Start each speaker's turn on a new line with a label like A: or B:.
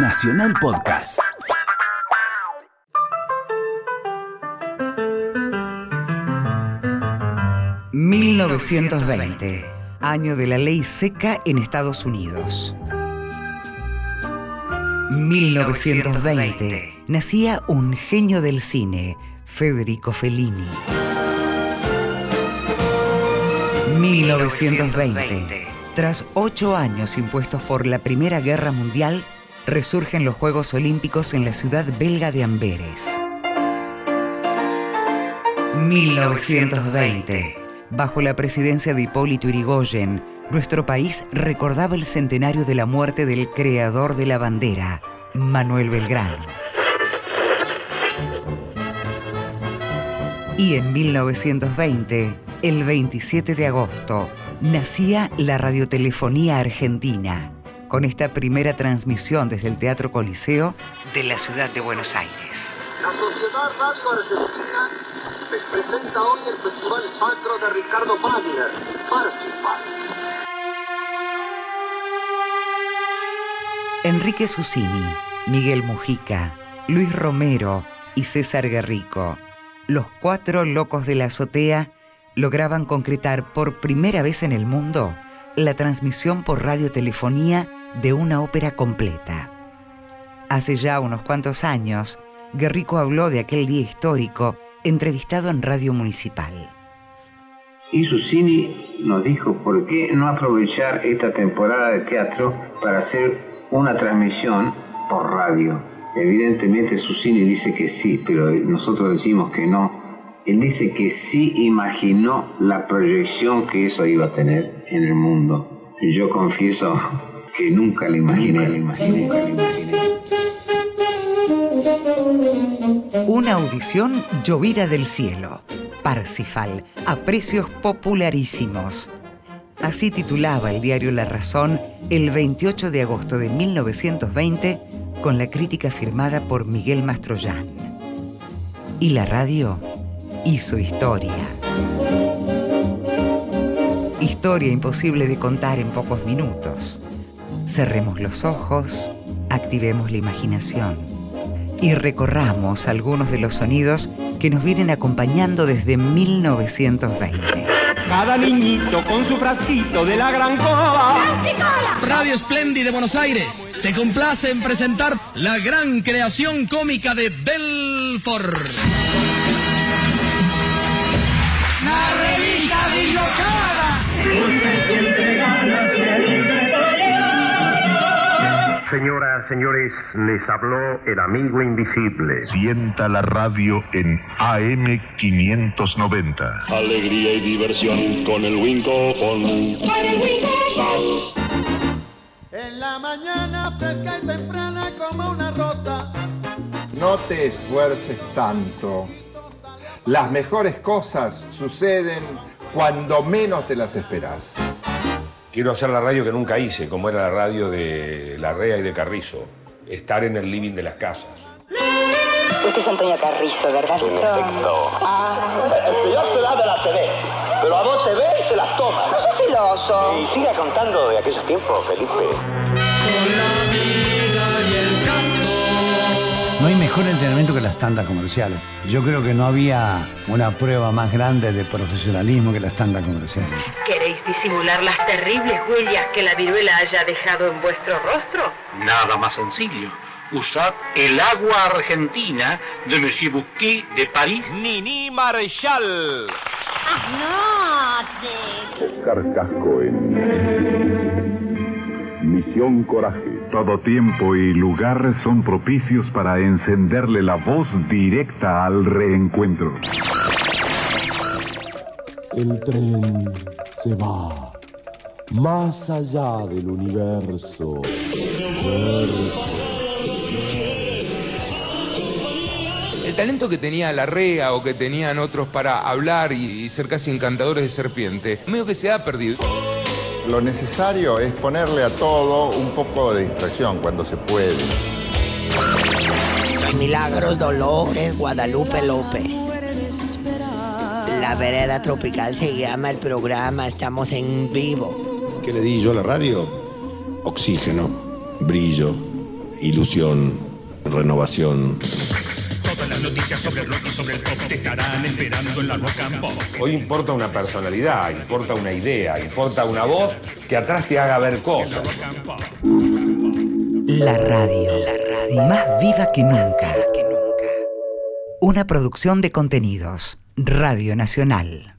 A: Nacional Podcast.
B: ...1920... ...año de la ley seca en Estados Unidos... ...1920... ...nacía un genio del cine... ...Federico Fellini... 1920. Tras ocho años impuestos por la Primera Guerra Mundial, resurgen los Juegos Olímpicos en la ciudad belga de Amberes. 1920. Bajo la presidencia de Hipólito Yrigoyen, nuestro país recordaba el centenario de la muerte del creador de la bandera, Manuel Belgrano. Y en 1920, el 27 de agosto, nacía la radiotelefonía argentina, con esta primera transmisión desde el Teatro Coliseo de la ciudad de Buenos Aires.
C: La Sociedad Radio Argentina les presenta hoy el Festival Sacro de Ricardo Wagner.
B: Enrique Susini, Miguel Mujica, Luis Romero y César Guerrico, los cuatro locos de la azotea, lograban concretar por primera vez en el mundo la transmisión por radiotelefonía de una ópera completa. Hace ya unos cuantos años, Guerrico habló de aquel día histórico entrevistado en Radio Municipal.
D: Y Susini nos dijo, ¿por qué no aprovechar esta temporada de teatro para hacer una transmisión por radio? Evidentemente Susini dice que sí, pero nosotros decimos que no, él dice que sí imaginó la proyección que eso iba a tener en el mundo. Y yo confieso que nunca lo imaginé, imaginé, imaginé.
B: Una audición llovida del cielo. Parsifal, a precios popularísimos. Así titulaba el diario La Razón el 28 de agosto de 1920 con la crítica firmada por Miguel Mastroyan. Y la radio hizo historia. Historia imposible de contar en pocos minutos. Cerremos los ojos, activemos la imaginación y recorramos algunos de los sonidos que nos vienen acompañando desde 1920.
E: Cada niñito con su frasquito de la gran cola.
F: Radio Splendid de Buenos Aires se complace en presentar la gran creación cómica de Belfort.
G: Señoras, señores, les habló el amigo invisible.
H: Sienta la radio en AM 590.
I: Alegría y diversión con el Winco
J: En la mañana fresca y temprana como una rosa.
K: No te esfuerces tanto. Las mejores cosas suceden cuando menos te las esperas.
L: Quiero hacer la radio que nunca hice, como era la radio de Larrea y de Carrizo. Estar en el living de las casas.
M: Usted es Antonio Carrizo, ¿verdad?
I: Perfecto.
M: Ah.
C: El señor se da de la TV, pero a vos te ve y se las toma.
M: No seas celoso.
I: Y siga contando de aquellos tiempos, Felipe.
N: No hay mejor entrenamiento que las tandas comerciales. Yo creo que no había una prueba más grande de profesionalismo que las tandas comerciales.
O: ¿Queréis disimular las terribles huellas que la viruela haya dejado en vuestro rostro?
P: Nada más sencillo. Usad el agua argentina de Monsieur Bouquet de París.
Q: Nini Marshall.
H: Oscar Casco en Misión Coraje.
R: Todo tiempo y lugar son propicios para encenderle la voz directa al reencuentro.
S: El tren se va más allá del universo.
T: El talento que tenía Larrea o que tenían otros para hablar y ser casi encantadores de serpiente, medio que se ha perdido.
K: Lo necesario es ponerle a todo un poco de distracción cuando se puede.
U: Milagros Dolores Guadalupe López. La vereda tropical se llama el programa, estamos en vivo.
V: ¿Qué le di yo a la radio? Oxígeno, brillo,
W: ilusión, renovación.
E: Las noticias sobre el rock y sobre el pop te estarán esperando en la Rock and Pop.
L: Hoy importa una personalidad, importa una idea, importa una voz que atrás te haga ver cosas.
B: La radio, más viva que nunca. Una producción de contenidos. Radio Nacional.